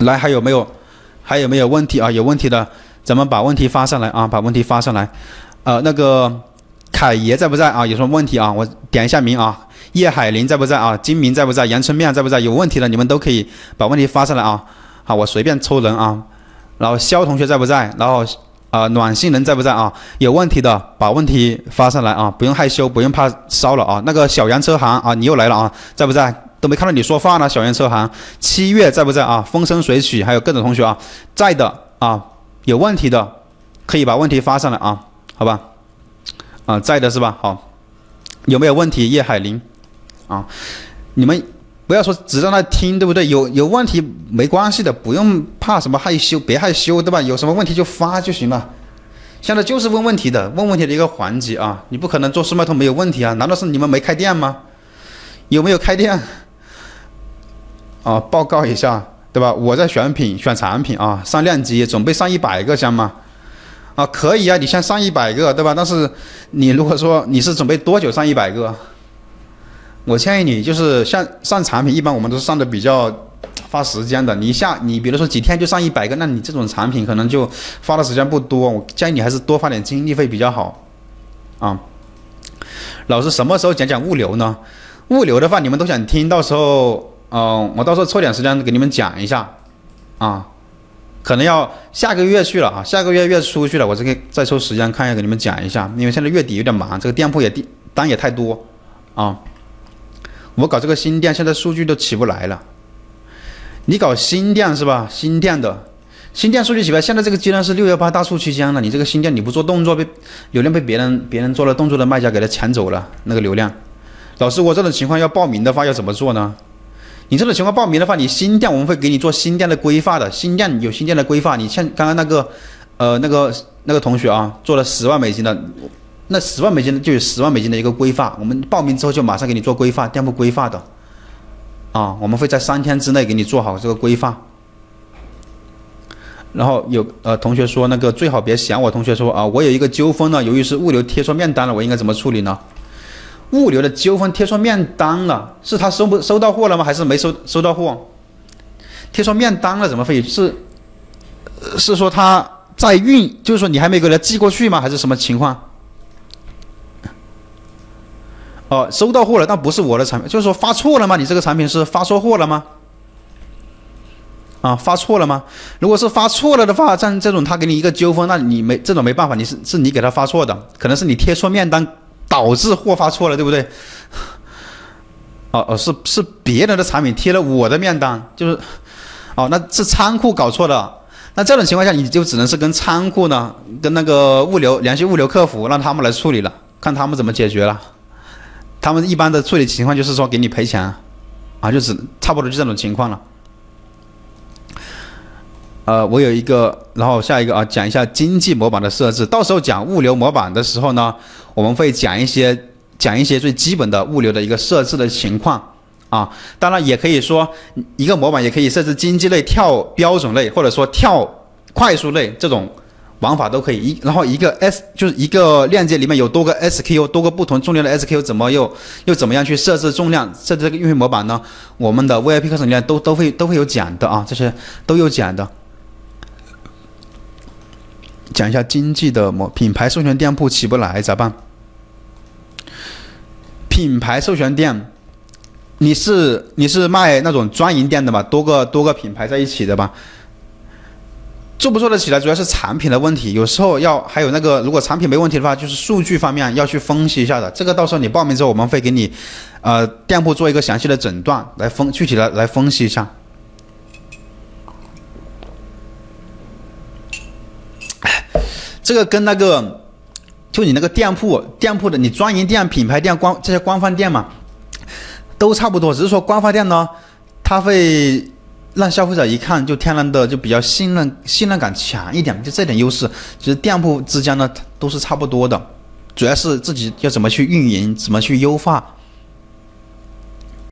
来，还有没有？还有没有问题啊？有问题的，咱们把问题发上来啊，把问题发上来。呃，那个凯爷在不在啊？有什么问题啊？我点一下名啊。叶海林在不在啊？金明在不在？杨春面在不在？有问题的你们都可以把问题发上来啊。好，我随便抽人啊。然后肖同学在不在？然后啊，暖心人在不在啊？有问题的把问题发上来啊，不用害羞，不用怕烧了啊。那个小杨车行啊，你又来了啊，在不在？都没看到你说话呢，小杨车行。七月在不在啊？风生水起，还有各种同学啊，在的啊。有问题的可以把问题发上来啊，好吧？啊，在的是吧？好，有没有问题？叶海林啊，你们不要说只在那听，对不对？有有问题没关系的，不用怕什么害羞，别害羞，对吧？有什么问题就发就行了。现在就是问问题的，问问题的一个环节啊，你不可能做速卖通没有问题啊？难道是你们没开店吗？有没有开店？啊，报告一下，对吧？我在选品、选产品啊，上量级，准备上一百个箱吗？啊，可以啊，你先上一百个，对吧？但是你如果说你是准备多久上一百个？我建议你就是像上产品，一般我们都是上的比较花时间的。你下你比如说几天就上一百个，那你这种产品可能就花的时间不多。我建议你还是多花点精力会比较好。啊，老师什么时候讲讲物流呢？物流的话，你们都想听到时候。嗯，我到时候抽点时间给你们讲一下，啊，可能要下个月去了啊，下个月月初去了，我这个再抽时间看一下给你们讲一下，因为现在月底有点忙，这个店铺也订单也太多，啊，我搞这个新店现在数据都起不来了，你搞新店是吧？新店的新店数据起不来，现在这个阶段是六幺八大促期间了，你这个新店你不做动作被流量被别人别人做了动作的卖家给他抢走了那个流量，老师我这种情况要报名的话要怎么做呢？你这种情况报名的话，你新店我们会给你做新店的规划的，新店有新店的规划。你像刚刚那个，呃，那个那个同学啊，做了十万美金的，那十万美金就有十万美金的一个规划。我们报名之后就马上给你做规划，店铺规划的，啊，我们会在三天之内给你做好这个规划。然后有呃同学说那个最好别想我，同学说啊，我有一个纠纷呢，由于是物流贴错面单了，我应该怎么处理呢？物流的纠纷贴错面单了，是他收不收到货了吗？还是没收收到货？贴错面单了怎么会是？是说他在运，就是说你还没给他寄过去吗？还是什么情况？哦，收到货了，但不是我的产品，就是说发错了吗？你这个产品是发错货了吗？啊，发错了吗？如果是发错了的话，像这种他给你一个纠纷，那你没这种没办法，你是是你给他发错的，可能是你贴错面单。导致货发错了，对不对？哦哦，是是别人的产品贴了我的面单，就是，哦，那是仓库搞错了。那这种情况下，你就只能是跟仓库呢，跟那个物流联系物流客服，让他们来处理了，看他们怎么解决了。他们一般的处理情况就是说给你赔钱，啊，就只差不多就这种情况了。呃，我有一个，然后下一个啊，讲一下经济模板的设置。到时候讲物流模板的时候呢，我们会讲一些讲一些最基本的物流的一个设置的情况啊。当然也可以说，一个模板也可以设置经济类跳标准类，或者说跳快速类这种玩法都可以。一然后一个 S 就是一个链接里面有多个 SKU，多个不同重量的 SKU，怎么又又怎么样去设置重量，设置这个运费模板呢？我们的 VIP 课程里面都都会都会有讲的啊，这些都有讲的。讲一下经济的模品牌授权店铺起不来咋办？品牌授权店，你是你是卖那种专营店的吧？多个多个品牌在一起的吧？做不做得起来，主要是产品的问题。有时候要还有那个，如果产品没问题的话，就是数据方面要去分析一下的。这个到时候你报名之后，我们会给你，呃，店铺做一个详细的诊断，来分具体的来分析一下。这个跟那个，就你那个店铺，店铺的你专营店、品牌店、官这些官方店嘛，都差不多。只是说官方店呢，它会让消费者一看就天然的就比较信任、信任感强一点，就这点优势。其实店铺之间呢都是差不多的，主要是自己要怎么去运营，怎么去优化。